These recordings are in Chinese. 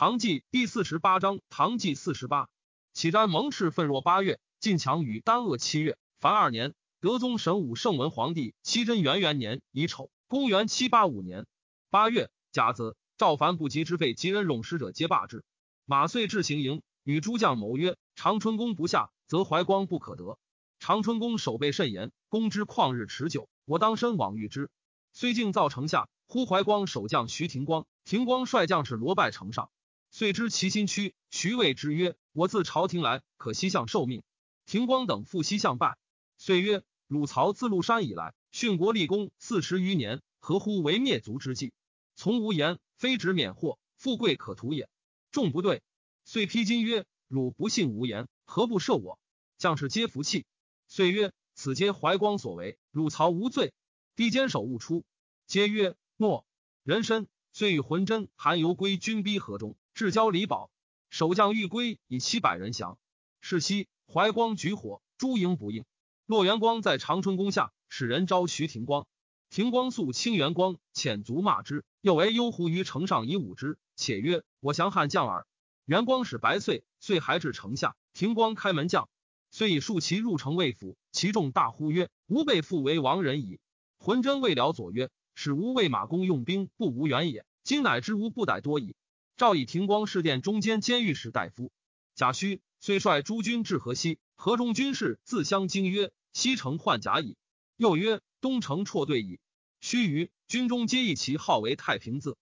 唐纪第四十八章，唐纪四十八，启瞻蒙赤奋若八月，晋强与丹鄂七月，凡二年。德宗神武圣文皇帝七真元元年乙丑，公元七八五年八月甲子，赵凡不及之废及人冗使者皆罢之。马遂至行营，与诸将谋曰：长春宫不下，则怀光不可得。长春宫守备甚严，攻之旷日持久，我当身往御之。虽敬造城下，呼怀光守将徐廷光，廷光率将士罗拜城上。遂知其心屈，徐谓之曰：“我自朝廷来，可西向受命。”廷光等复西向拜。遂曰：“汝曹自禄山以来，殉国立功四十余年，何乎为灭族之计？从无言，非止免祸，富贵可图也。”众不对。遂披金曰：“汝不信无言，何不赦我？”将士皆服气。遂曰：“此皆怀光所为，汝曹无罪。”帝坚守勿出。皆曰：“诺。”人参遂与浑真、韩游归军逼河中。至交李宝，守将欲归，以七百人降。是夕，怀光举火，诸营不应。洛元光在长春宫下，使人招徐廷光。廷光素清元光，遣卒骂之，又为幽狐于城上以舞之，且曰：“我降汉将耳。”元光使白遂，遂还至城下。廷光开门将，遂以数骑入城未府，其众大呼曰：“吾辈父为亡人矣！”浑真未了左曰：“使吾为马公用兵，不无远也。今乃知吾不逮多矣。”赵以廷光侍殿中间监御史大夫贾诩，虽率诸军至河西，河中军士自相惊曰：“西城换甲矣。”又曰：“东城辍队矣。”须臾，军中皆以其号为太平字。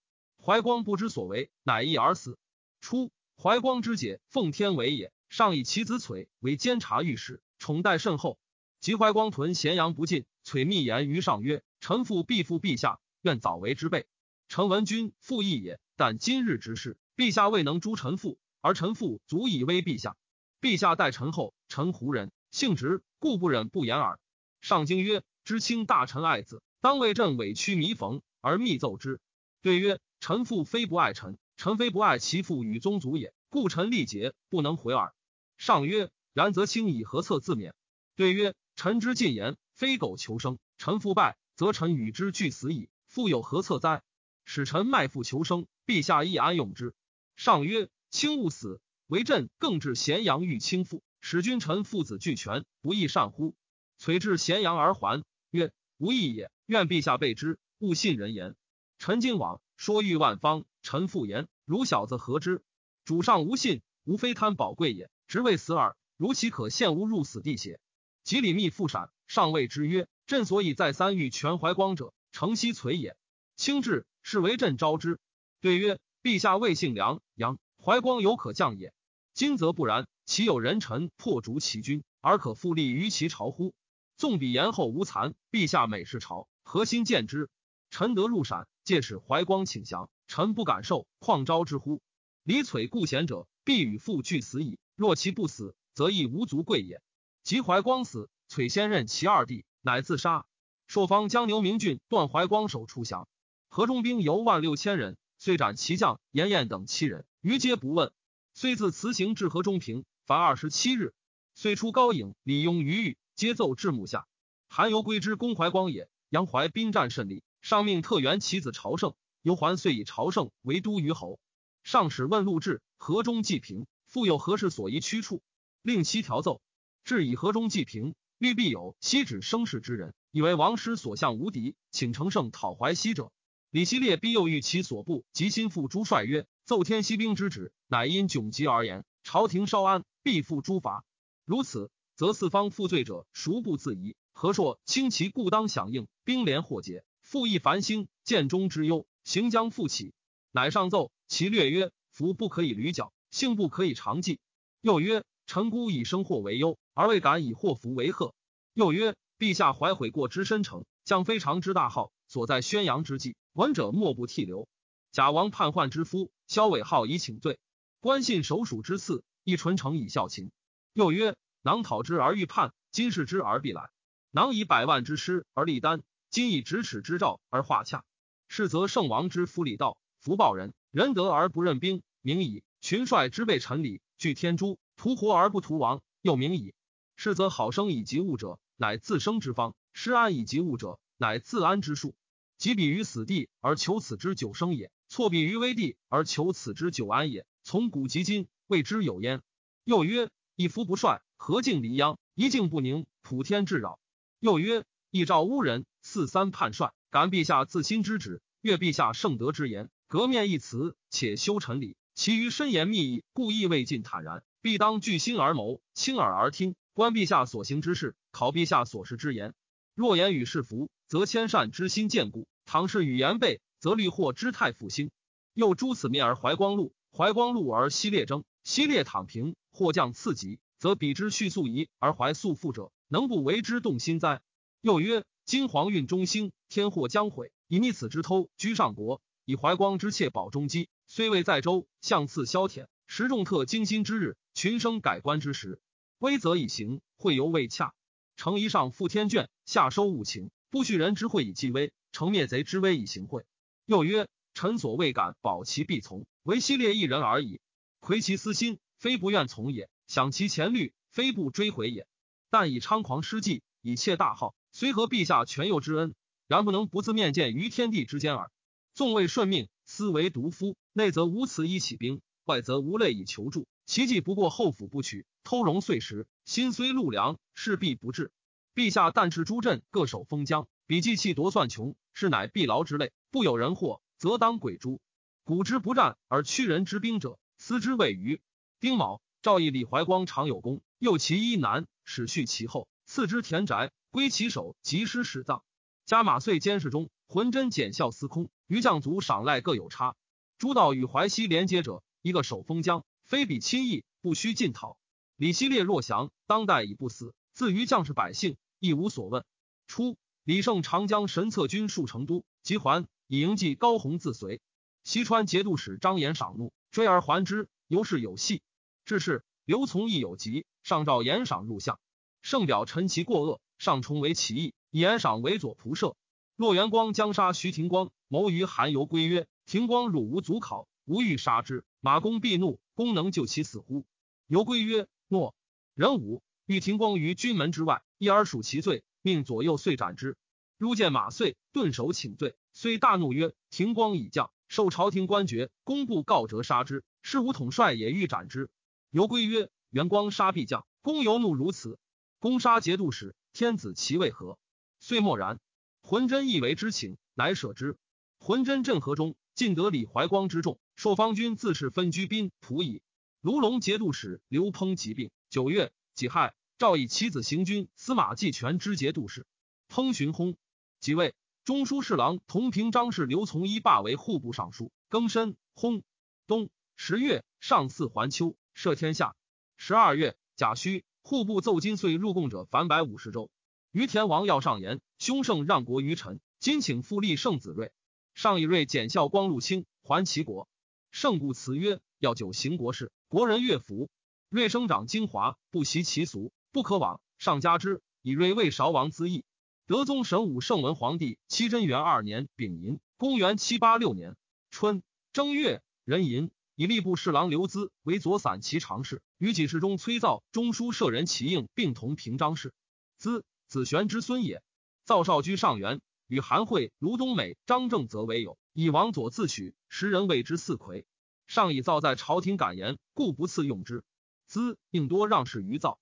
怀光不知所为，乃缢而死。初，怀光之姐奉天为也，上以其子璀为监察御史，宠待甚厚。及怀光屯咸阳不进，璀密言于上曰：“臣父必负陛下，愿早为之备。”臣闻君父义也。但今日之事，陛下未能诛臣父，而臣父足以威陛下。陛下待臣后，臣胡人，性直，故不忍不言耳。上京曰：“知卿大臣爱子，当为朕委屈弥缝而密奏之。”对曰：“臣父非不爱臣，臣非不爱其父与宗族也，故臣力竭，不能回耳。”上曰：“然则卿以何策自免？”对曰：“臣之进言，非苟求生。臣父败，则臣与之俱死矣。复有何策哉？使臣卖父求生。”陛下亦安用之。上曰：“卿勿死，为朕更至咸阳欲倾覆，使君臣父子俱全，不亦善乎？”遂至咸阳而还，曰：“无益也。愿陛下备之，勿信人言。臣今往，说欲万方，臣复言：如小子何之？主上无信，无非贪宝贵也，直为死耳。如其可陷吾入死地邪？”及李密复闪，上谓之曰：“朕所以再三欲全怀光者，诚悉存也。卿至，是为朕招之。”对曰：“陛下未姓梁，杨怀光犹可降也。今则不然，岂有人臣破逐其君，而可复立于其朝乎？纵彼言后无残，陛下每事朝，何心见之？臣得入陕，借使怀光请降，臣不敢受，况招之乎？李璀故贤者，必与父俱死矣。若其不死，则亦无足贵也。及怀光死，璀先任其二弟，乃自杀。朔方将牛明俊断怀光手出降，河中兵犹万六千人。”遂斩其将严彦等七人，余皆不问。遂自辞行至河中平，凡二十七日。遂出高颖、李庸、于玉，皆奏至幕下。韩游归之公怀光也。杨怀兵战甚利，上命特援其子朝胜。游还遂以朝胜为都虞侯。上使问陆至，河中济平，复有何事所宜驱处？令其调奏。至以河中济平，欲必有西指生事之人，以为王师所向无敌，请乘胜讨淮西者。李希烈必又欲其所部及心腹诸帅曰：“奏天西兵之旨，乃因窘急而言。朝廷稍安，必复诸伐。如此，则四方负罪者孰不自疑？何硕轻其故当响应，兵连祸结，复议繁星，建中之忧，行将复起。乃上奏其略曰：福不可以屡缴，幸不可以长计。又曰：臣孤以生祸为忧，而未敢以祸福为贺。又曰：陛下怀悔过之深诚，将非常之大号，所在宣扬之际。”闻者莫不涕流。贾王叛患之夫萧伟浩以请罪，官信守属之次亦纯诚以效秦。又曰：囊讨之而欲叛，今视之而必来。囊以百万之师而立丹，今以咫尺之兆而化洽。是则圣王之夫礼道，福报人，仁德而不任兵，名矣。群帅之辈臣礼，具天诛，屠活而不屠亡，又名矣。是则好生以及物者，乃自生之方；失安以及物者，乃自安之术。即彼于死地而求此之久生也，错彼于危地而求此之久安也。从古及今，谓之有焉。又曰：一夫不帅，何敬离殃？一静不宁，普天至扰。又曰：一赵乌人，四三叛帅，感陛下自心之旨，悦陛下圣德之言，革面一辞，且修臣礼。其余深言密意，故意未尽坦然，必当据心而谋，亲耳而听，观陛下所行之事，考陛下所识之言。若言与是福，则谦善之心坚固；倘是语言悖，则虑祸之态复兴。又诸此灭而怀光禄，怀光禄而西列争，西列躺平，或降次级，则彼之续素仪而怀素富者，能不为之动心哉？又曰：今皇运中兴，天祸将毁，以逆此之偷居上国，以怀光之妾保中基。虽未在周，相次萧舔，时众特惊心之日，群生改观之时，威则以行，会犹未洽。承一上复天卷，下收物情，不恤人之会以继威，成灭贼之威以行贿。又曰：臣所未敢保其必从，唯西列一人而已。窥其私心，非不愿从也；想其前虑，非不追回也。但以猖狂失计，以窃大号，虽合陛下全佑之恩，然不能不自面见于天地之间耳。纵未顺命，思为独夫。内则无辞以起兵，外则无类以求助。其计不过后府不取，偷容碎石。心虽陆良，势必不至。陛下但斥诸镇各守封疆，比计气夺算穷，是乃必劳之类。不有人祸，则当鬼诛。古之不战而屈人之兵者，斯之谓愚。丁卯，赵义李怀光常有功，又其一难，始续其后，赐之田宅，归其首，及师始葬。加马遂监视中，浑真检校司空，余将卒赏赖各有差。诸道与淮西连接者，一个守封疆，非彼亲义，不须进讨。李希烈若降，当代已不死，自于将士百姓，亦无所问。初，李胜长江神策军戍成都，即还，以迎继高弘自随。西川节度使张延赏怒，追而还之，由是有戏。至是，刘琮亦有疾，上召延赏入相。圣表陈其过恶，上重为其意，以延赏为左仆射。骆元光将杀徐廷光，谋于韩游归曰。廷光汝无足考，吾欲杀之。马公必怒，公能救其死乎？游归曰：诺。人武欲廷光于军门之外，一而数其罪，命左右遂斩之。入见马遂，顿首请罪，遂大怒曰：廷光已降，受朝廷官爵，公不告折杀之，是无统帅也欲斩之。游归曰：元光杀必将，公犹怒如此。公杀节度使，天子其为何？遂默然。浑真亦为之请，乃舍之。浑真镇河中。尽得李怀光之众，朔方军自是分居宾仆矣。卢龙节度使刘烹疾病，九月己亥，诏以其子行军司马继全之节度使。烹寻轰，即位。中书侍郎同平章事刘从一罢为户部尚书。庚申，轰。冬十月，上巳还秋，赦天下。十二月，甲戌，户部奏金岁入贡者凡百五十州。于田王要上言，兄圣让国于臣，今请复立圣子睿。上以瑞检校光禄卿，还齐国。圣故辞曰：“要久行国事，国人乐服。瑞生长精华，不习其俗，不可往。上加之，以瑞魏韶王资义。德宗神武圣文皇帝七贞元二年丙寅，公元七八六年春正月壬寅，以吏部侍郎刘资为左散骑常侍，与己事中崔造中书舍人齐应并同平章事。资子玄之孙也。造少居上元。”与韩惠、卢东美、张正则为友，以王佐自取，时人谓之四魁。上以造在朝廷感言，故不赐用之。兹应多让事于造。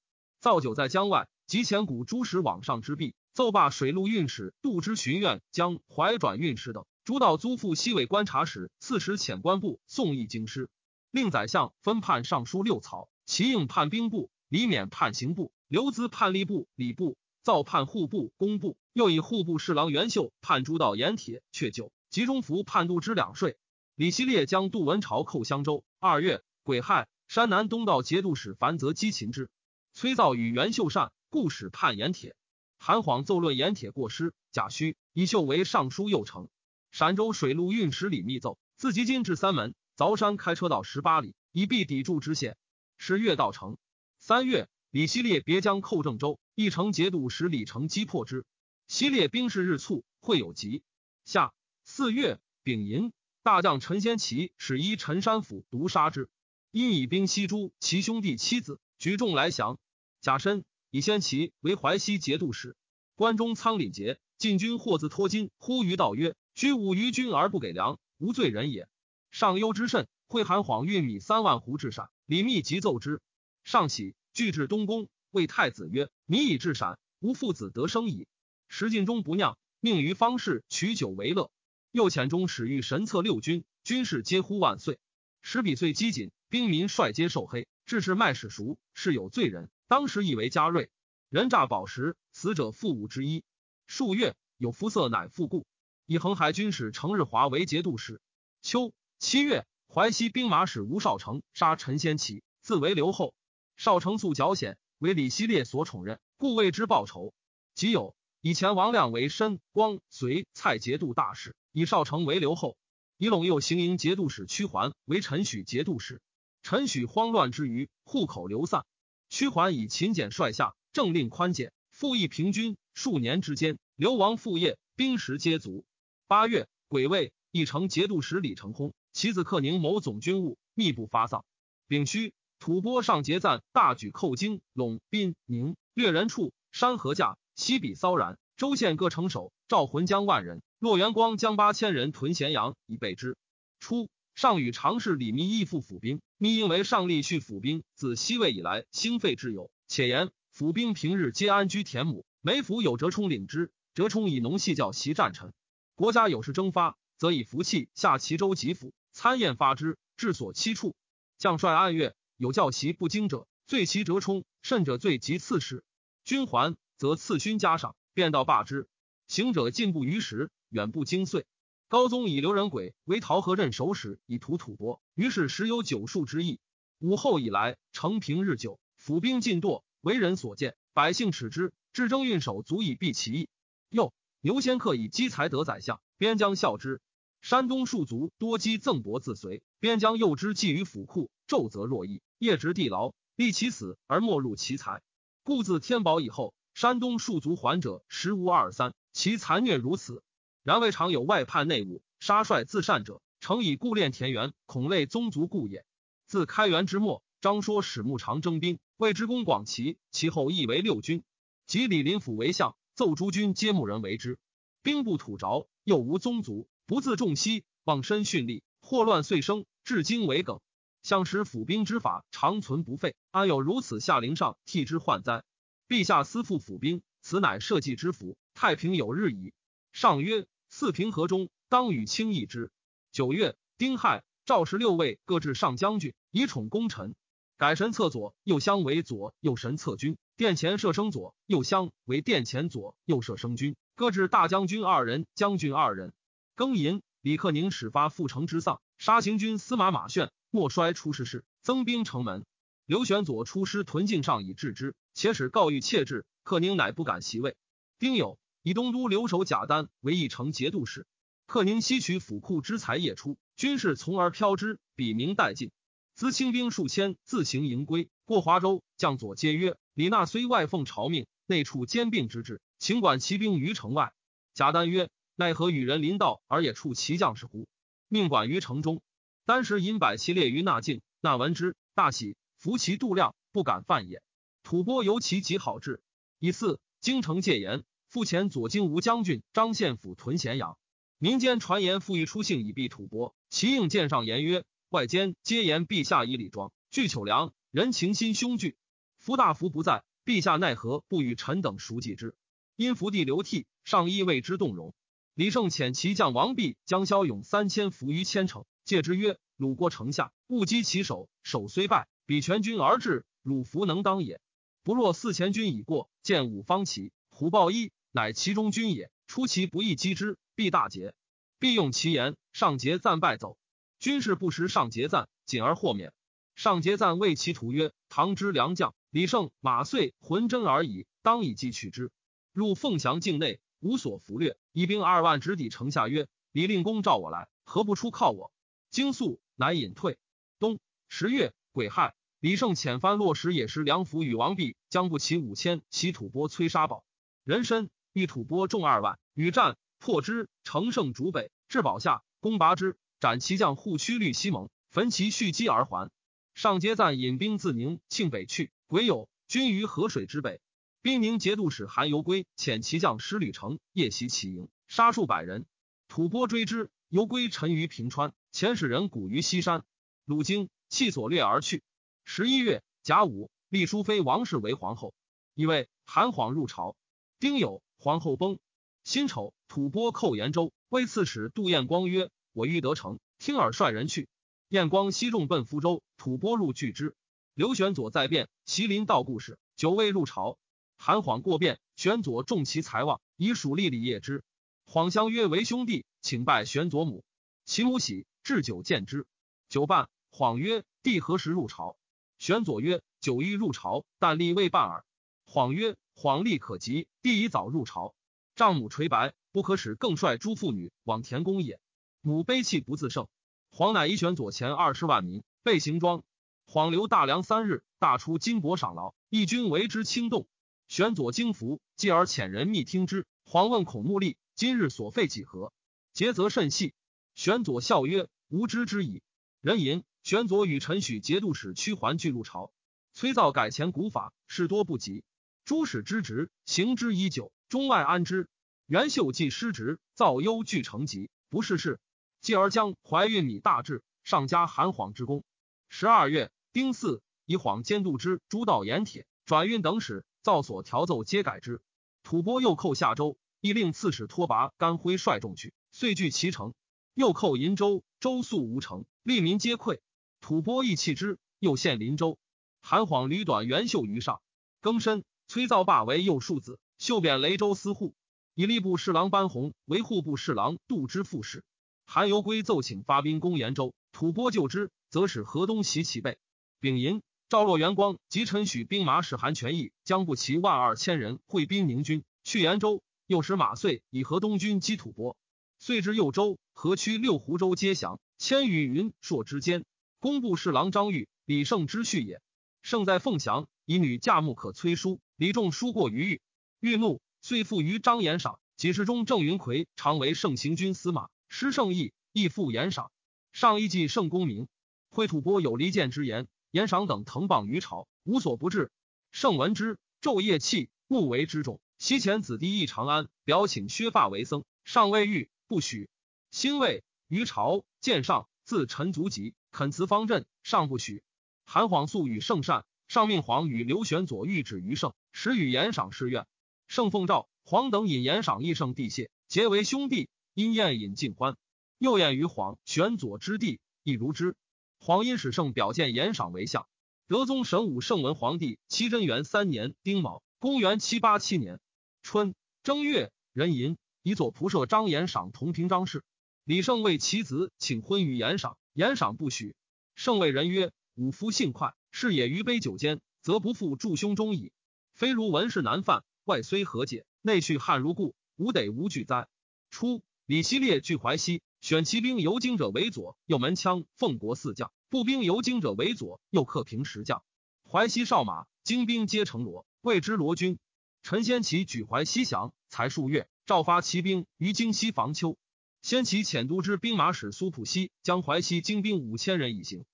造久在江外，及前古诸使往上之弊，奏罢水陆运使杜之巡院将怀转运使等，诸道租赋西尾观察使、刺史遣官部宋义京师，令宰相分判尚书六曹，齐应判兵部，李勉判刑部，刘资判吏部、礼部。造判户部、工部，又以户部侍郎袁秀判诸道盐铁、却酒，集中服判度之两税。李希烈将杜文朝寇襄州。二月，癸亥，山南东道节度使樊泽击秦之。崔造与袁秀善，故使判盐铁。韩晃奏论盐铁过失，贾诩以秀为尚书右丞。陕州水陆运使李密奏，自吉金至三门，凿山开车道十八里，以避抵柱之险。是月道城。三月。李希烈别将寇郑州，一城节度使李成击破之。希烈兵势日促，会有急。下四月丙寅，大将陈先奇使依陈山府毒杀之。因以兵西诛其兄弟妻子，举众来降。贾申以先奇为淮西节度使。关中仓廪节，晋军或自托金，呼于道曰：“居吾于军而不给粮，无罪人也。上忧之甚，会韩晃运米三万斛至陕，李密急奏之。上喜，具至东宫，谓太子曰：“米已至陕，吾父子得生矣。”时尽中不酿，命于方士取酒为乐。右遣中使御神策六军，军士皆呼万岁。时比岁饥谨，兵民率皆受黑，致是麦史熟，是有罪人。当时以为嘉瑞，人诈宝石，死者父五之一。数月，有肤色乃复故。以恒海军使程日华为节度使。秋七月，淮西兵马使吴少成杀陈先奇，自为留后。少成素矫险，为李希烈所宠任，故为之报仇。即有以前王亮为申光随蔡节度大使，以少成为留后。以陇右行营节度使屈桓为陈许节度使。陈许慌乱之余，户口流散。屈桓以勤俭率下，政令宽简，赋役平均。数年之间，流亡复业，兵食皆足。八月，癸未。义成节度使李成空，其子克宁谋总军务，密不发丧。丙戌，吐蕃上节赞大举寇京、陇、滨、宁，掠人畜，山河架，西比骚然。州县各城守，赵浑将万人，骆元光将八千人屯咸阳以备之。初，上与常侍李密义父府兵，密因为上立续府兵自西魏以来兴废之有，且言府兵平日皆安居田亩，每府有折冲领之，折冲以农系教习战臣。国家有事征发。则以服气下齐州吉府参宴发之，治所七处。将帅按月有教习不精者，罪其折冲；甚者罪及刺史。军还，则赐勋加赏，便道罢之。行者进步于时，远不精碎。高宗以刘仁轨为陶河镇守使，以图吐蕃，于是时有九数之意。武后以来，承平日久，府兵尽堕，为人所见，百姓耻之。至征运守足以避其意。又牛先克以积财得宰相，边疆效之。山东戍族多积赠帛自随，边疆诱之寄于府库，昼则若意，夜执地牢，立其死而没入其财。故自天宝以后，山东戍族还者实无二三，其残虐如此。然未尝有外叛内侮、杀帅自善者，诚以故恋田园，恐类宗族故也。自开元之末，张说使牧长征兵，谓之公广齐，其后亦为六军。及李林甫为相，奏诸军皆牧人为之，兵不土着，又无宗族。不自重息，忘身训力，祸乱遂生，至今为梗。相使府兵之法长存不废，安有如此下陵上替之患哉？陛下私复府兵，此乃社稷之福，太平有日矣。上曰：四平和中，当与卿议之。九月，丁亥，赵氏六位各置上将军，以宠功臣。改神策左右相为左右神策军，殿前射生左右相为殿前左右射生军，各置大将军二人，将军二人。庚寅，李克宁始发复城之丧，杀行军司马马炫，莫衰出师事，增兵城门。刘玄佐出师屯境上以制之，且使告谕切至，克宁乃不敢袭位。丁酉，以东都留守贾丹为义城节度使。克宁吸取府库之财夜出，军士从而飘之，笔名殆尽。资清兵数千，自行迎归。过华州，将佐皆曰：“李纳虽外奉朝命，内处兼并之志，请管骑兵于城外。”贾丹曰。奈何与人临道而也处其将士乎？命管于城中，当时引百骑列于纳境，纳闻之大喜，服其度量，不敢犯也。吐蕃由其极好治。以四京城戒严，复前左京吴将军张献甫屯咸阳。民间传言富裕出幸以避吐蕃，其应见上言曰：外间皆言陛下以礼庄，具糗良，人情心凶惧。夫大夫不在，陛下奈何不与臣等熟记之？因福地流涕，上亦为之动容。李胜遣其将王弼将骁勇三千伏于千城，戒之曰：“鲁国城下，勿击其首。首虽败，彼全军而至，汝弗能当也。不若四千军已过，见五方旗，虎豹一，乃其中军也。出其不意击之，必大捷。必用其言，上节赞败走。军士不识上节赞，谨而豁免。上节赞谓其徒曰：‘唐之良将，李胜、马遂浑真而已，当以计取之。’入凤翔境内。”无所俘掠，一兵二万直抵城下，曰：“李令公召我来，何不出靠我？”惊肃，乃隐退。冬十月癸亥，李胜遣番落石野石梁府与王弼将不齐五千，其吐蕃崔沙堡人参，欲吐蕃众二万，与战破之，乘胜逐北，至堡下，攻拔之，斩其将护区律西蒙，焚其蓄积而还。上节赞引兵自宁庆北去，癸酉，军于河水之北。兵宁节度使韩游归遣骑将师吕成夜袭其营，杀数百人。吐蕃追之，游归沉于平川，遣使人古于西山。鲁京弃所掠而去。十一月甲午，立淑妃王氏为皇后。以为韩晃入朝。丁酉，皇后崩。辛丑，吐蕃寇延州，为刺史杜彦光曰：“我欲得城，听尔率人去。”彦光西众奔福州，吐蕃入拒之。刘玄佐在变，麒麟道故事，久未入朝。韩晃过变，玄佐重其财望，以属立礼业之。晃相约为兄弟，请拜玄佐母。其母喜，置酒见之。酒半，晃曰：“弟何时入朝？”玄佐曰：“久欲入朝，但立未半耳。”晃曰：“晃力可及，帝已早入朝。”丈母垂白，不可使更率诸妇女往田宫也。母悲泣不自胜。黄乃一选左前二十万民，备行装。晃留大梁三日，大出金帛赏劳，义军为之轻动。选左惊服，继而遣人密听之。黄问孔目立，今日所费几何？节则甚细。选左笑曰：“吾知之矣。”人吟。选左与陈许节度使屈桓俱入朝。崔造改前古法，事多不及。诸使之职，行之已久。中外安之。元秀既失职，造忧惧成疾，不是事。继而将怀孕米大治，上加韩晃之功。十二月丁巳，以晃监督之诸道盐铁转运等使，造所调奏皆改之。吐蕃又寇夏州，亦令刺史托拔甘辉率众去，遂据其城。又寇银州，州宿无城，吏民皆溃。吐蕃亦弃之，又陷林州。韩晃屡短元秀于上，更深。崔造霸为右庶子，秀贬雷州司户，以吏部侍郎班弘为户部侍郎杜之副使。韩游归奏请发兵攻延州，吐蕃救之，则使河东袭其背。丙寅，赵若元光及陈许兵马使韩全义将不齐万二千人会兵宁军去延州，又使马遂以河东军击吐蕃。遂至右州，河曲六湖州皆降。千余云朔之间，工部侍郎张玉、李胜之婿也。胜在凤翔，以女嫁木可崔书。李仲书过于玉，玉怒，遂附于张延赏。几世中郑云奎常为盛行军司马，失胜义，亦复延赏。上一计圣公明，会吐蕃有离间之言，延赏等腾谤于朝，无所不至。圣闻之，昼夜泣，目为之重。西前子弟义长安，表请削发为僧，上未遇，不许。辛未，于朝见上，自陈足疾，恳辞方阵，上不许。韩晃素与圣善。上命皇与刘玄佐谕旨于圣，时与言赏誓愿。圣奉诏，皇等引言赏义圣地谢，结为兄弟。因宴饮尽欢，又宴于皇玄佐之地，亦如之。皇因使圣表见言赏为相。德宗神武圣文皇帝七贞元三年丁卯，公元七八七年春正月壬寅，以左仆射张延赏同平章事。李胜为其子请婚于延赏，延赏不许。圣谓人曰：“吾夫性快。”是也，于杯酒间，则不复助胸中矣。非如文氏难犯，外虽和解，内续汉如故，吾得无惧哉？初，李希烈据淮西，选骑兵游京者为左，右门枪奉国四将；步兵游京者为左，右克平十将。淮西少马精兵皆成罗，谓之罗军。陈先奇举淮西降，才数月，召发骑兵于京西防丘。先奇遣都之兵马使苏普西将淮西精兵五千人以行。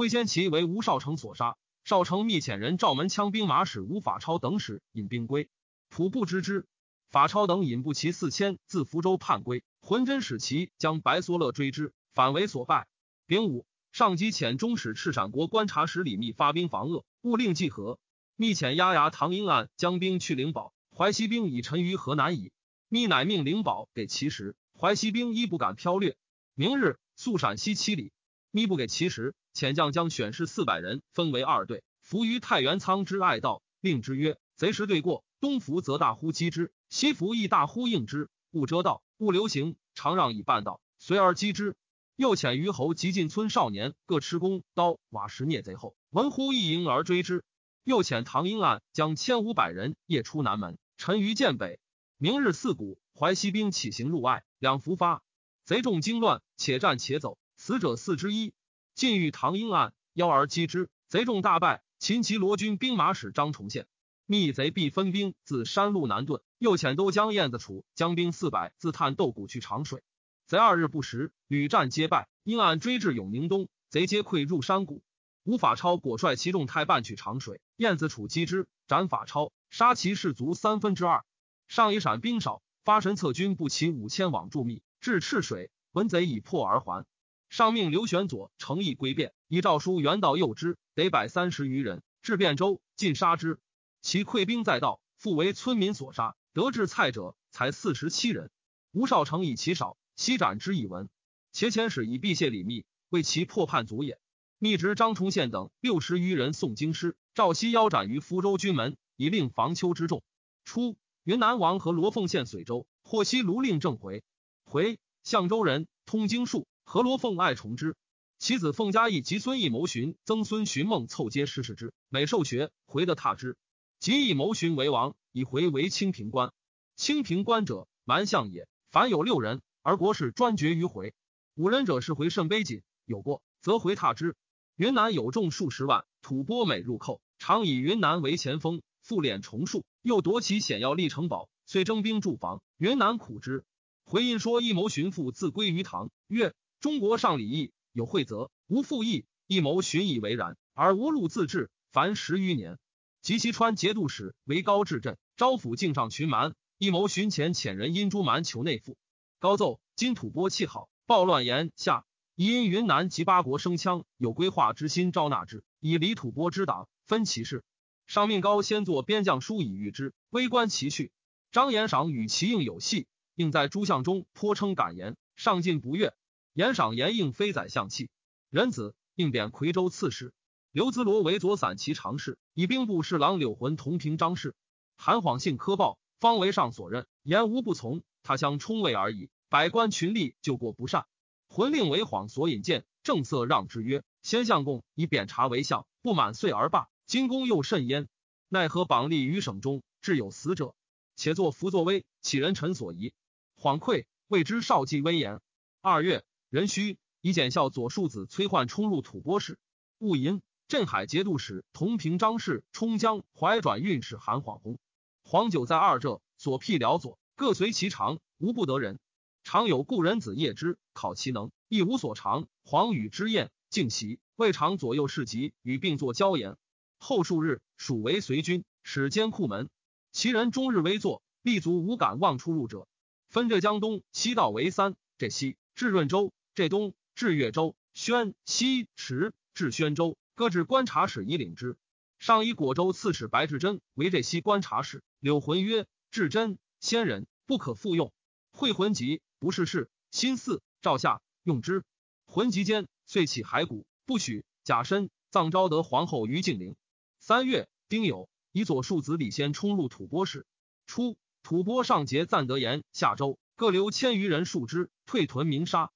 会先齐为吴少成所杀，少成密遣人赵门枪兵马使吴法超等使引兵归，普不知之。法超等引步骑四千自福州叛归，浑真使其将白梭勒追之，反为所败。丙午，上级遣中使赤闪国观察使李密发兵防鄂，勿令计和。密遣押牙唐英案将兵去灵宝，淮西兵已沉于河南矣。密乃命灵宝给其时，淮西兵亦不敢飘掠。明日速陕西七里。密不给其时，遣将将选士四百人分为二队，伏于太原仓之隘道，令之曰：“贼时对过，东伏则大呼击之，西伏亦大呼应之。勿遮道，勿流行，常让以半道，随而击之。”又遣虞侯及进村少年各持弓刀瓦石灭贼后，闻呼一迎而追之。又遣唐英案将千五百人夜出南门，陈于涧北。明日四鼓，淮西兵起行入隘，两伏发，贼众惊乱，且战且走。死者四之一，晋遇唐英案，邀而击之，贼众大败。秦齐罗军兵马使张崇献，密贼必分兵自山路南遁，又遣都将燕子楚将兵四百自探斗谷去长水。贼二日不食，屡战皆败。英案追至永宁东，贼皆溃入山谷。吴法超果率其众太半去长水，燕子楚击之，斩法超，杀其士卒三分之二。上以闪兵少，发神策军不齐五千往助密，至赤水。闻贼已破而还。上命刘玄佐诚意归变，以诏书原道诱之，得百三十余人，至汴州，尽杀之。其溃兵在道，复为村民所杀。得至蔡者，才四十七人。吴少成以其少，悉斩之以闻。且遣使以避谢李密，为其破叛族也。密执张崇宪等六十余人送京师，赵熙腰斩于福州军门，以令防丘之众。初，云南王和罗凤献随州，获悉卢令正回。回，相州人，通经术。何罗凤爱崇之，其子凤嘉义及孙义谋寻曾孙寻梦凑皆师事之，每受学回的踏之。即以谋寻为王，以回为清平官。清平官者，蛮相也。凡有六人，而国事专决于回。五人者是回甚卑谨，有过则回踏之。云南有众数十万，吐蕃每入寇，常以云南为前锋，复敛重数，又夺其险要立城堡，遂征兵驻防。云南苦之。回因说义谋寻父自归于唐，曰。中国上礼义有惠泽，无复义。一谋寻以为然，而无路自治。凡十余年，及其川节度使为高至镇，招抚境上群蛮。一谋寻前遣人因诸蛮求内附。高奏今吐蕃气好，暴乱言下，因云南及八国生羌有规划之心，招纳之，以离吐蕃之党，分其事。上命高先作边将书以谕之，微观其序。张延赏与其应有隙，应在诸相中颇称感言，上进不悦。言赏言应非宰相气，仁子应贬夔州刺史。刘资罗为左散骑常侍，以兵部侍郎柳浑同平章事。韩晃信科报，方为上所任，言无不从，他相冲位而已。百官群吏就过不善，浑令为晃所引荐，正色让之曰：“先相公以贬察为相，不满岁而罢。今公又甚焉，奈何榜立于省中，至有死者，且作福作威，岂人臣所宜？”晃愧，谓之少计威严。二月。壬戌，以检校左庶子崔焕冲入吐蕃使。戊寅，镇海节度使同平张氏冲江怀转运使韩晃薨。黄九在二浙所辟辽左，各随其长，无不得人。常有故人子夜之考其能，亦无所长。黄与之宴，敬席，未尝左右侍疾与并作交言。后数日，属为随军，使监库门。其人终日微坐，立足无敢望出入者。分浙江东西道为三：这西至润州。浙东至越州，宣西池至宣州，各置观察使以领之。上以果州刺史白志贞为这西观察使。柳浑曰：“志贞仙人，不可复用。会魂疾不是事，心似赵夏用之。魂疾间，遂起骸骨，不许。假身葬昭德皇后于静陵。三月丁酉，以左庶子李先冲入吐蕃使。初，吐蕃上节赞德言下周各留千余人数之，退屯明沙。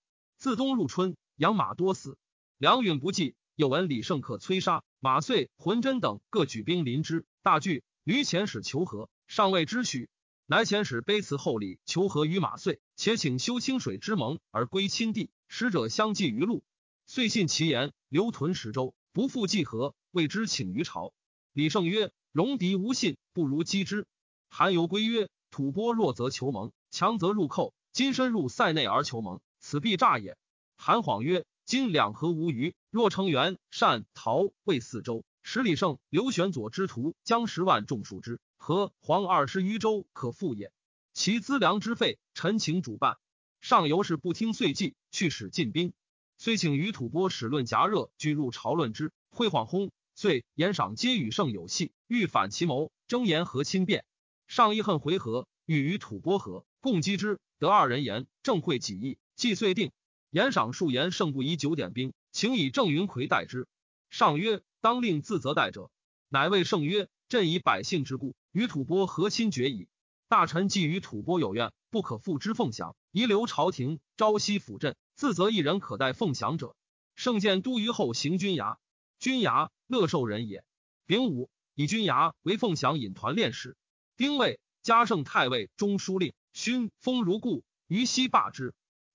自冬入春，养马多死，梁允不济。又闻李胜克崔沙、马遂、浑真等各举兵临之，大惧。于遣使求和，尚未知许，乃遣使卑辞厚礼求和于马遂，且请修清水之盟而归亲地。使者相继于路，遂信其言，留屯十州，不复计和，谓之请于朝。李胜曰：“戎狄无信，不如击之。”韩游归曰：“吐蕃弱则求盟，强则入寇。今深入塞内而求盟。”此必诈也。韩晃曰：“今两河无虞，若成元、善、陶魏四州，十里胜、刘玄佐之徒将十万众数之，和黄二十余州可复也。其资粮之费，陈请主办。上游是不听遂计，去使进兵。遂请于吐蕃使论夹热，俱入朝论之。会晃轰，遂言赏皆与胜有隙，欲反其谋，争言和亲变。上一恨回纥，欲与吐蕃和，共击之。得二人言，正会己意。”既遂定，言赏数言胜不宜九点兵，请以郑云魁代之。上曰：“当令自责代者。”乃谓圣曰：“朕以百姓之故，与吐蕃和亲绝矣。大臣既与吐蕃有怨，不可复之凤翔，遗留朝廷，朝夕辅朕，自责一人可代凤翔者。圣见都虞后行军衙，军衙乐受人也。丙午，以军衙为凤翔引团练使。丁未，加圣太尉中书令，勋封如故，于西罢之。”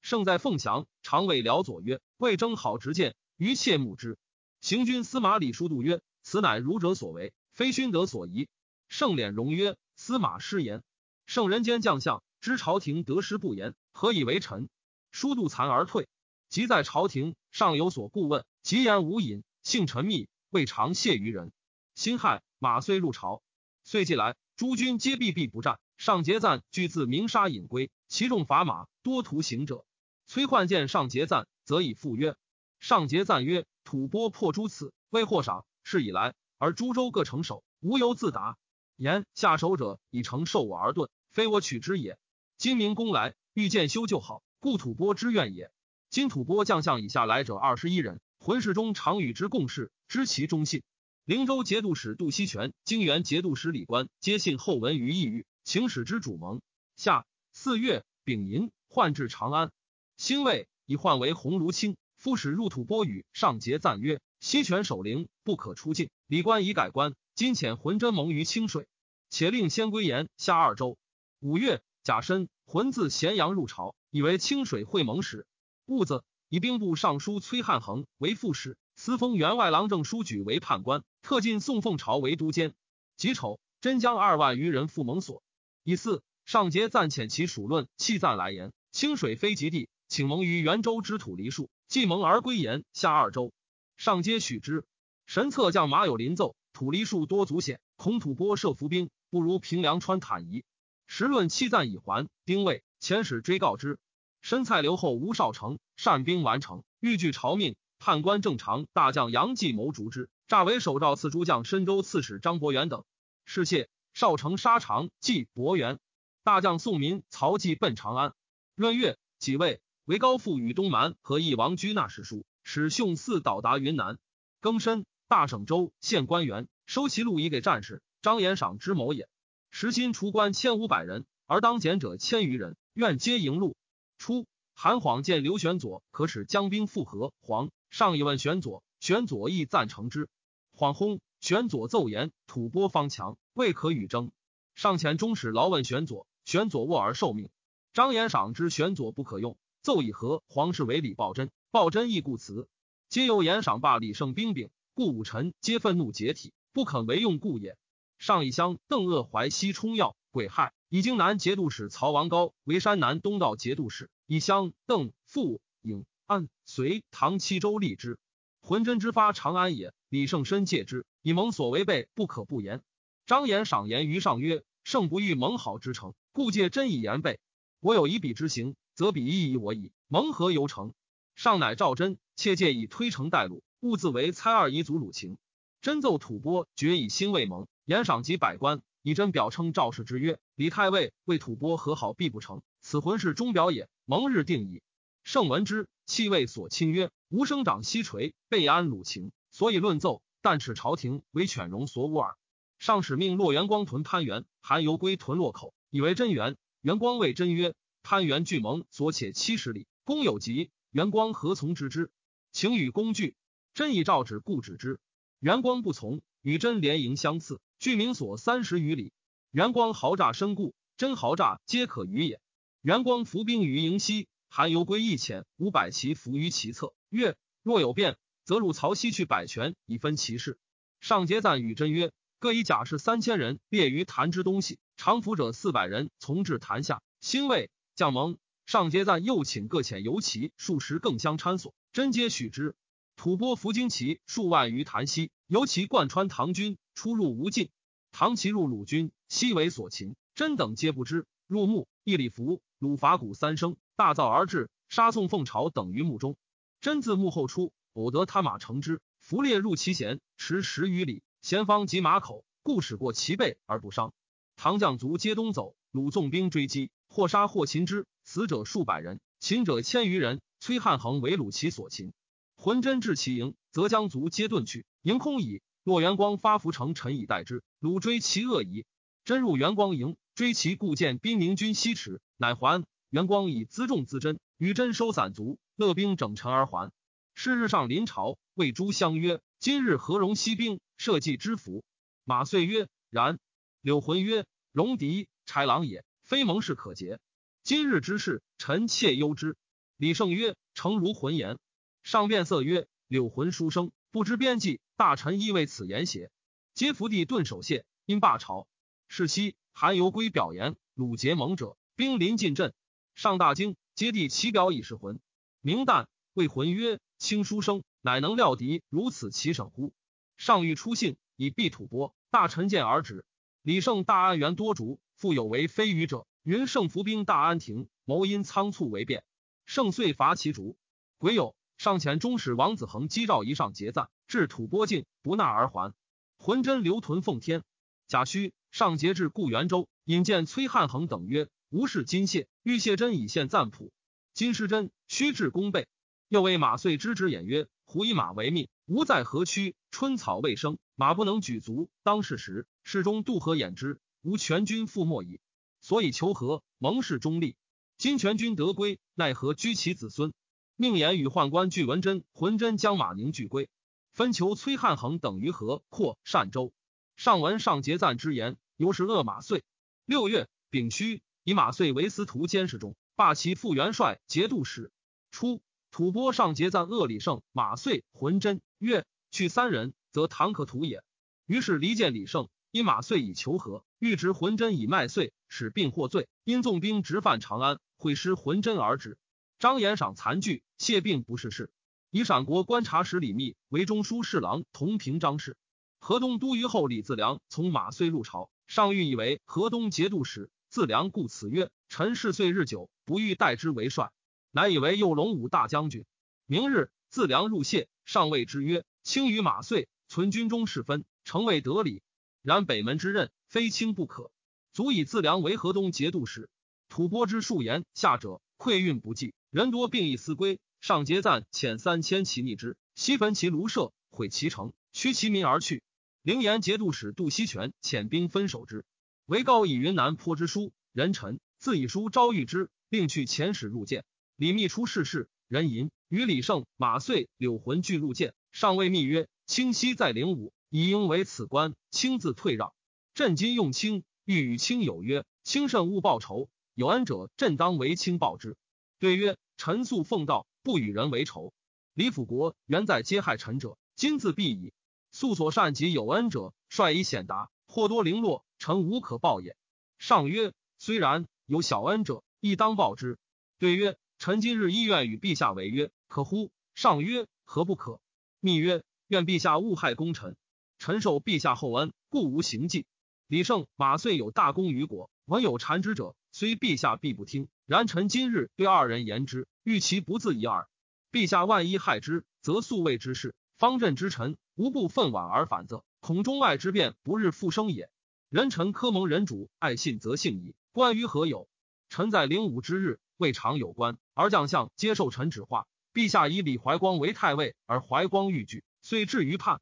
胜在凤翔，常谓辽左曰：“魏征好执剑，于切慕之。”行军司马李叔度曰：“此乃儒者所为，非勋德所宜。”胜敛容曰：“司马失言。圣人间将相，知朝廷得失不言，何以为臣？”叔度惭而退。即在朝廷上有所顾问，极言无隐，性沉密，未尝谢于人。辛亥，马遂入朝，遂既来，诸军皆避避不战。上节赞俱自鸣沙引归，其众伐马，多屠行者。崔焕见上节赞，则以复曰：上节赞曰：吐蕃破诸次，未获赏。是以来，而诸州各成守，无由自达。言下手者以诚受我而遁，非我取之也。今明公来，欲见修就好，故吐蕃之愿也。今吐蕃将相以下来者二十一人，浑世中常与之共事，知其忠信。灵州节度使杜锡全、泾原节度使李官皆信后文于意欲，请使之主盟。下四月丙寅，换至长安。兴魏以换为鸿胪卿。夫使入吐蕃语，上节赞曰：“西泉守灵，不可出境。”李官已改官，今遣浑真盟于清水，且令先归延下二州。五月，甲申，浑自咸阳入朝，以为清水会盟使。戊子，以兵部尚书崔汉衡为副使，司封员外郎正书举为判官，特进宋凤朝为都监。己丑，真将二万余人赴蒙所。以四，上节暂遣其属论弃赞来言：清水非极地，请盟于元州之土梨树。既蒙而归延下二州，上皆许之。神策将马有林奏：土梨树多足险，恐吐蕃设伏兵，不如平凉川坦夷。时论七赞已还，丁未，遣使追告之。申蔡留后吴少成善兵完成，欲拒朝命。判官正常大将杨继谋逐之，诈为守诏赐诸将深州刺史张伯元等。是谢少成杀长继伯元，大将宋民曹继奔长安。闰月己未。为高父与东蛮和义王居纳史书，使兄嗣到达云南。庚申，大省州县官员收其禄以给战士。张延赏之谋也。时薪除官千五百人，而当减者千余人，愿皆迎禄。初，韩晃见刘玄佐可使将兵复合，黄上以问玄佐，玄佐亦赞成之。晃轰，玄佐奏言：吐蕃方强，未可与争。上前中使劳问玄佐，玄佐卧而受命。张延赏之玄佐不可用。奏以和皇室为李抱真，抱真亦故辞，皆由言赏罢李胜兵柄，故武臣皆愤怒解体，不肯为用故也。上以乡邓鄂淮西冲要癸亥，以京南节度使曹王高为山南东道节度使，以乡邓傅颖安隋唐七州立之。浑真之发长安也，李胜深戒之，以蒙所违背，不可不言。张言赏言于上曰：“胜不欲蒙好之诚，故借真以言备。我有以彼之行。”则彼亦以我矣。蒙何由成？上乃赵真，切戒以推诚代鲁，勿自为猜二夷族鲁情。真奏吐蕃，决以心未盟，言赏及百官，以真表称赵氏之曰：李太尉为吐蕃和好，必不成。此浑是钟表也。蒙日定矣。圣闻之，弃位所亲曰：吾生长西垂，备安鲁情，所以论奏。但耻朝廷为犬戎所侮耳。上使命洛元光屯潘元，韩游归屯洛口，以为真元。元光谓真曰。潘元拒盟所且七十里，公有疾，元光何从之之？请与公拒。真以诏旨，故止之。元光不从，与真连营相次，距明所三十余里。元光豪诈深固，真豪诈皆可与也。元光伏兵于营西，韩游归一遣五百骑伏于其侧，曰：若有变，则入曹溪去百泉，以分其势。上节赞与真曰：各以甲士三千人列于潭之东西，常服者四百人从至潭下。兴魏。将盟上节赞，又请各遣游骑数十，更相参所，真皆许之。吐蕃伏精骑数万于潭西，游骑贯穿唐军，出入无尽。唐骑入鲁军，悉为所擒，真等皆不知。入墓，一礼服，鲁伐鼓三声，大噪而至，杀宋凤朝等于墓中。真自墓后出，偶得他马乘之，伏列入其前，驰十余里，前方及马口，故使过其背而不伤。唐将卒皆东走，鲁纵兵追击。或杀或擒之，死者数百人，擒者千余人。崔汉衡为鲁其所擒，浑真至其营，则将卒皆遁去，营空矣。若元光发伏城，臣以待之。鲁追其恶矣。真入元光营，追其故见兵宁军西驰，乃还。元光以辎重自真，与真收散卒，勒兵整陈而还。是日上临朝，谓诸相曰：“今日何容西兵，社稷之福？”马遂曰：“然。”柳浑曰：“戎狄豺狼也。”非盟士可结，今日之事，臣妾忧之。李胜曰：“诚如浑言。”上变色曰：“柳浑书生，不知边际，大臣亦为此言邪？”皆伏地顿首谢，因罢朝。是夕，韩游归表言：“鲁结盟者，兵临近镇。”上大惊，皆地其表以示浑。明旦，谓浑曰：“卿书生，乃能料敌如此其省乎？”上欲出信，以避吐蕃。大臣见而止。李胜大安元多竹。复有为非愚者，云胜伏兵大安亭，谋因仓促为变。圣遂伐其主。癸酉，上遣中使王子恒击赵仪上结赞，至吐蕃境，不纳而还。浑真留屯奉天。贾诩上节至故元州，引见崔汉衡等曰：“无事金谢，欲谢真以献赞普。”金师真，须至弓背。又为马遂之之言曰：“胡以马为命，吾在河曲，春草未生，马不能举足。当是时，世中渡河掩之，无全军覆没矣。所以求和，蒙氏中立。今全军得归，奈何居其子孙？命言与宦官俱文真、浑真将马宁俱归，分求崔汉衡等于河扩善州。”上文上节赞之言，由是恶马遂。六月丙戌，以马遂为司徒监视中，罢其副元帅节度使。初，吐蕃上节赞恶李胜、马遂、浑真，曰：“去三人，则唐可图也。”于是离间李胜，因马遂以求和，欲执浑真以麦遂，使病获罪。因纵兵直犯长安，会师浑真而止。张延赏残惧，谢病不是事。以陕国观察使李密为中书侍郎，同平章事。河东都虞后李自良从马遂入朝，上谕以为河东节度使。自良故此曰：“臣事岁日久，不欲代之为帅。”乃以为右龙武大将军。明日，自良入谢，上谓之曰：“卿与马遂存军中事分，诚未得礼。然北门之任，非卿不可。足以自良为河东节度使。吐蕃之数言下者，馈运不济，人多病疫思归。上节赞遣三千骑逆之，西焚其庐舍，毁其城，驱其民而去。”灵岩节度使杜锡全遣兵分守之，为告以云南坡之书，人臣自以书招谕之，并去遣使入见。李密出世事，人吟与李胜、马遂、柳浑俱入见，上谓密曰：“清溪在灵武，以应为此官，亲自退让。朕今用卿，欲与卿有约，卿慎勿报仇。有恩者，朕当为卿报之。”对曰：“臣素奉道，不与人为仇。李辅国原在皆害臣者，今自毙矣。”素所善及有恩者，率以显达，或多零落，臣无可报也。上曰：虽然，有小恩者，亦当报之。对曰：臣今日意愿与陛下为约，可乎？上曰：何不可？密曰：愿陛下勿害功臣。臣受陛下厚恩，故无行迹。李胜、马遂有大功于国，闻有谗之者，虽陛下必不听。然臣今日对二人言之，欲其不自疑耳。陛下万一害之，则素未之事。方阵之臣，无不愤晚而反则，恐中外之变不日复生也。人臣科蒙人主，爱信则信矣。关于何有？臣在灵武之日，未尝有官，而将相接受臣旨化。陛下以李怀光为太尉，而怀光欲拒，遂至于叛。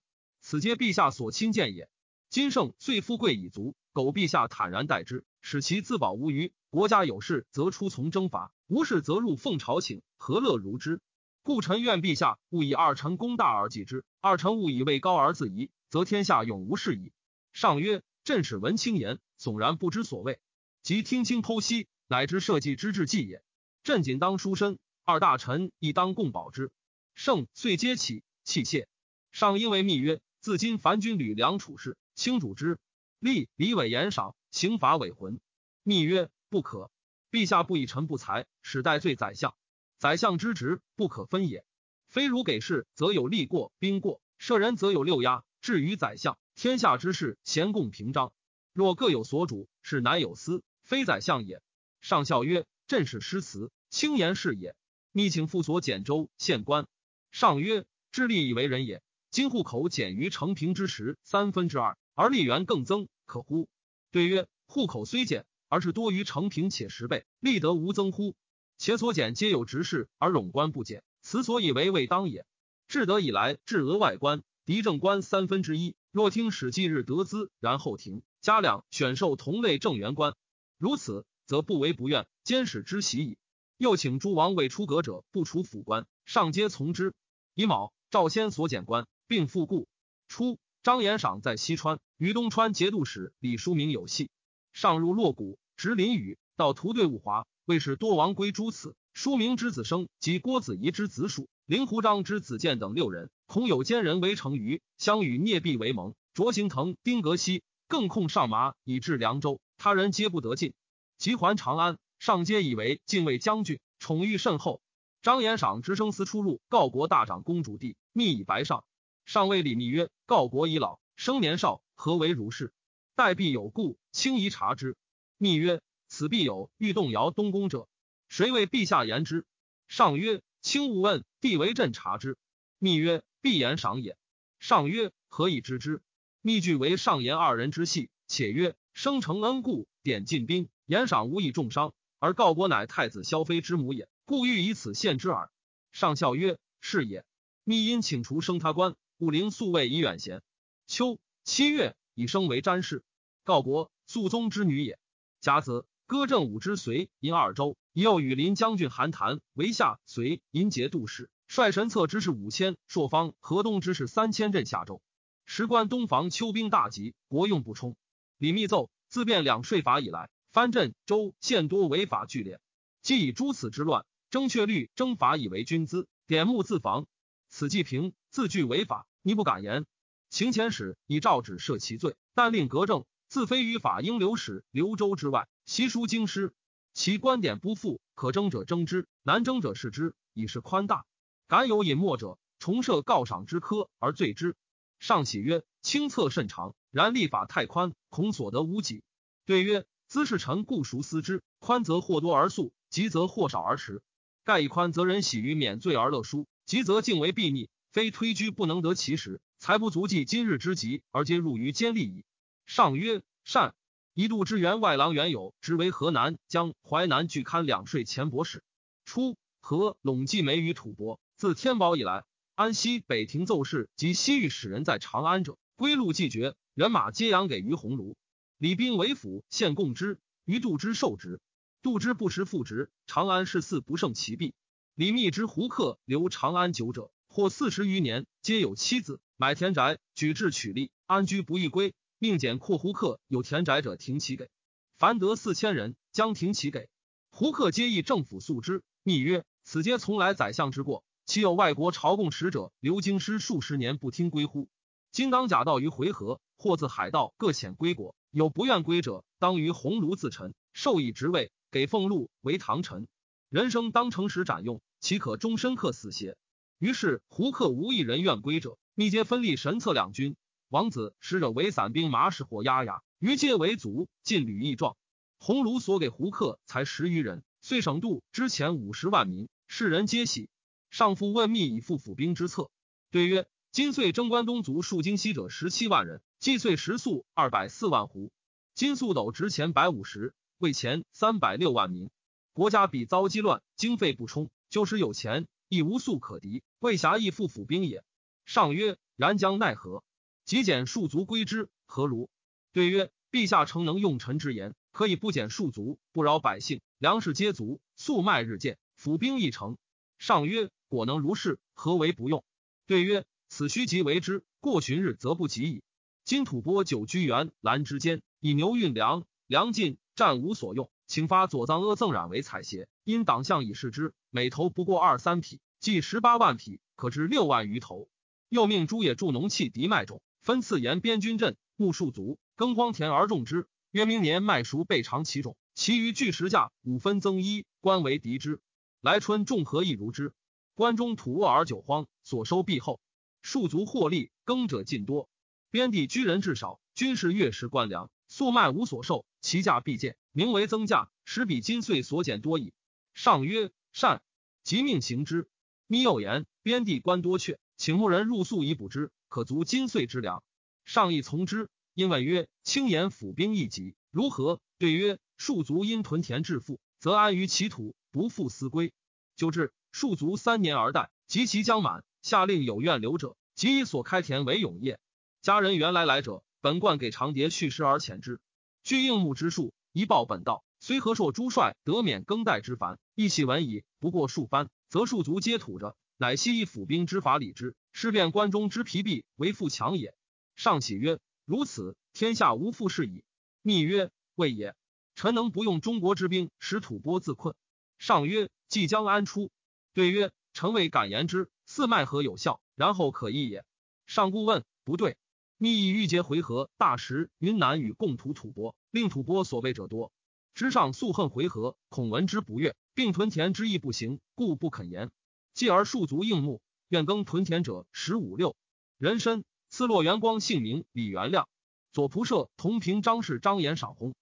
此皆陛下所亲见也。今圣遂富贵已足，苟陛下坦然待之，使其自保无虞。国家有事，则出从征伐；无事，则入奉朝请，何乐如之？故臣愿陛下勿以二臣功大而忌之，二臣勿以位高而自疑，则天下永无事矣。上曰：朕使闻卿言，悚然不知所谓。即听卿剖析，乃知社稷之至计也。朕仅当书身，二大臣亦当共保之。圣遂皆起泣谢。上因为密曰：自今凡军旅粮处事，卿主之。立李伟言赏，刑罚伪魂。密曰：不可。陛下不以臣不才，使代罪宰相。宰相之职不可分也，非如给事，则有利过兵过；舍人则有六压。至于宰相，天下之事，咸共平章。若各有所主，是难有私，非宰相也。上校曰：“朕是诗词，轻言是也。”密请复所简州县官。上曰：“智利以为人也。今户口减于成平之时三分之二，而利源更增，可乎？”对曰：“户口虽减，而是多于成平且十倍，利得无增乎？”且所减皆有执事，而冗官不减，此所以为未当也。至德以来，至额外官、敌政官三分之一。若听史记日得资，然后停加两，选授同类正员官。如此，则不为不愿，监使之喜矣。又请诸王未出阁者不除府官，上皆从之。乙卯，赵先所减官，并复故。初，张延赏在西川，与东川节度使李叔明有隙，上入洛谷，直林宇，到屠队伍华。为使多王归诸此，书明之子生及郭子仪之子属，令狐章之子建等六人，恐有奸人为成于相与聂壁为盟。卓行腾、丁格西更控上马以至凉州，他人皆不得进。及还长安，上皆以为禁卫将军，宠遇甚厚。张延赏直生司出入告国大长公主弟，密以白上。上谓李密曰：“告国已老，生年少，何为如是？待必有故，轻宜察之。”密曰。此必有欲动摇东宫者，谁为陛下言之？上曰：“卿勿问，必为朕察之。”密曰：“必言赏也。”上曰：“何以知之？”密据为上言二人之戏，且曰：“生成恩故，典进兵，言赏无以重伤。而告国乃太子萧妃之母也，故欲以此献之耳。”上笑曰：“是也。”密因请除升他官，武陵素位以远贤。秋七月，以升为詹事。告国肃宗之女也。甲子，歌正武之随因二州，以右羽林将军韩谈为下随银节度使，率神策之士五千，朔方河东之士三千镇下州。时关东防秋兵大急，国用不充。李密奏自变两税法以来，藩镇州县多违法剧烈，既以诸此之乱，征却律征法以为军资，点目自防。此既平，自据违法，你不敢言。行前使以诏旨赦其罪，但令革正。自非于法应留使留州之外，习书京师，其观点不复，可征者征之，难征者视之，以是宽大。敢有隐没者，重设告赏之科而罪之。上喜曰：“清策甚长，然立法太宽，恐所得无几。”对曰：“兹是臣固熟思之，宽则或多而速，急则或少而迟。盖以宽则人喜于免罪而乐书，急则敬为避逆，非推居不能得其时，才不足计今日之急，而皆入于奸利矣。”上曰：“善。”一度之员外郎原有，职为河南将淮南巨堪两税前博士。初，河陇济梅于吐蕃。自天宝以来，安西北庭奏事及西域使人在长安者，归路既绝，人马皆养给于鸿胪。李斌为府献贡之，于度之受职。度之不时复职。长安市四不胜其弊。李密之胡客留长安久者，或四十余年，皆有妻子，买田宅，举志取利，安居不欲归。命简括胡客有田宅者停其给，凡得四千人，将停其给。胡客皆议政府诉之。密曰：此皆从来宰相之过，岂有外国朝贡使者留京师数十年不听归乎？今当甲道于回纥，或自海盗各遣归国，有不愿归者，当于鸿胪自陈，授以职位，给俸禄为唐臣。人生当诚实斩用，岂可终身克死邪？于是胡克无一人愿归者，密皆分立神策两军。王子使者为散兵马使或压压，余皆为卒，尽履义状。鸿胪所给胡克才十余人，遂省度之前五十万民，世人皆喜。上父问密以复府兵之策，对曰：今岁征关东族戍京西者十七万人，计岁食粟二百四万斛。金粟斗值钱百五十，为钱三百六万民。国家比遭饥乱，经费不充，就是有钱，亦无粟可敌，为侠亦复府兵也。上曰：然将奈何？即减数卒归之，何如？对曰：陛下诚能用臣之言，可以不减数卒，不扰百姓，粮食皆足，粟麦日渐，府兵亦成。上曰：果能如是，何为不用？对曰：此须即为之。过旬日，则不及矣。今吐蕃久居原兰之间，以牛运粮，粮尽，战无所用，请发左藏阿赠染为采撷。因党项以示之，每头不过二三匹，计十八万匹，可值六万余头。又命诸野助农器敌麦种。分次沿边军镇，牧戍卒，耕荒田而种之。约明年麦熟备尝其种，其余据石价，五分增一，官为敌之。来春种禾亦如之。关中土沃而久荒，所收必厚，戍卒获利，耕者尽多。边地居人至少，军士月食官粮，粟麦无所受，其价必贱，名为增价，实比金岁所减多矣。上曰：善。即命行之。密又言：边地官多阙，请牧人入粟以补之。可足金岁之粮，上亦从之。因问曰：“轻言府兵一级如何？”对曰：“戍卒因屯田致富，则安于其土，不复思归。就至戍卒三年而待，及其将满，下令有愿留者，即以所开田为永业。家人原来来者，本贯给长牒续诗而遣之。据应募之数，一报本道。虽和硕诸帅得免更代之烦，一喜闻矣。不过数番，则戍卒皆土着。乃悉以府兵之法理之。”事变关中之疲弊为富强也。上喜曰：“如此，天下无富士矣。”密曰：“未也。臣能不用中国之兵，使吐蕃自困。”上曰：“即将安出？”对曰：“臣未敢言之。四脉何有效，然后可议也。”上顾问不对。密以欲结回纥大石云南与共图吐蕃，令吐蕃所备者多。之上素恨回纥，恐闻之不悦，并屯田之意不行，故不肯言。继而戍卒应募。愿耕屯田者十五六人参，赐落元光姓名李元亮，左仆射同平张氏张延赏红。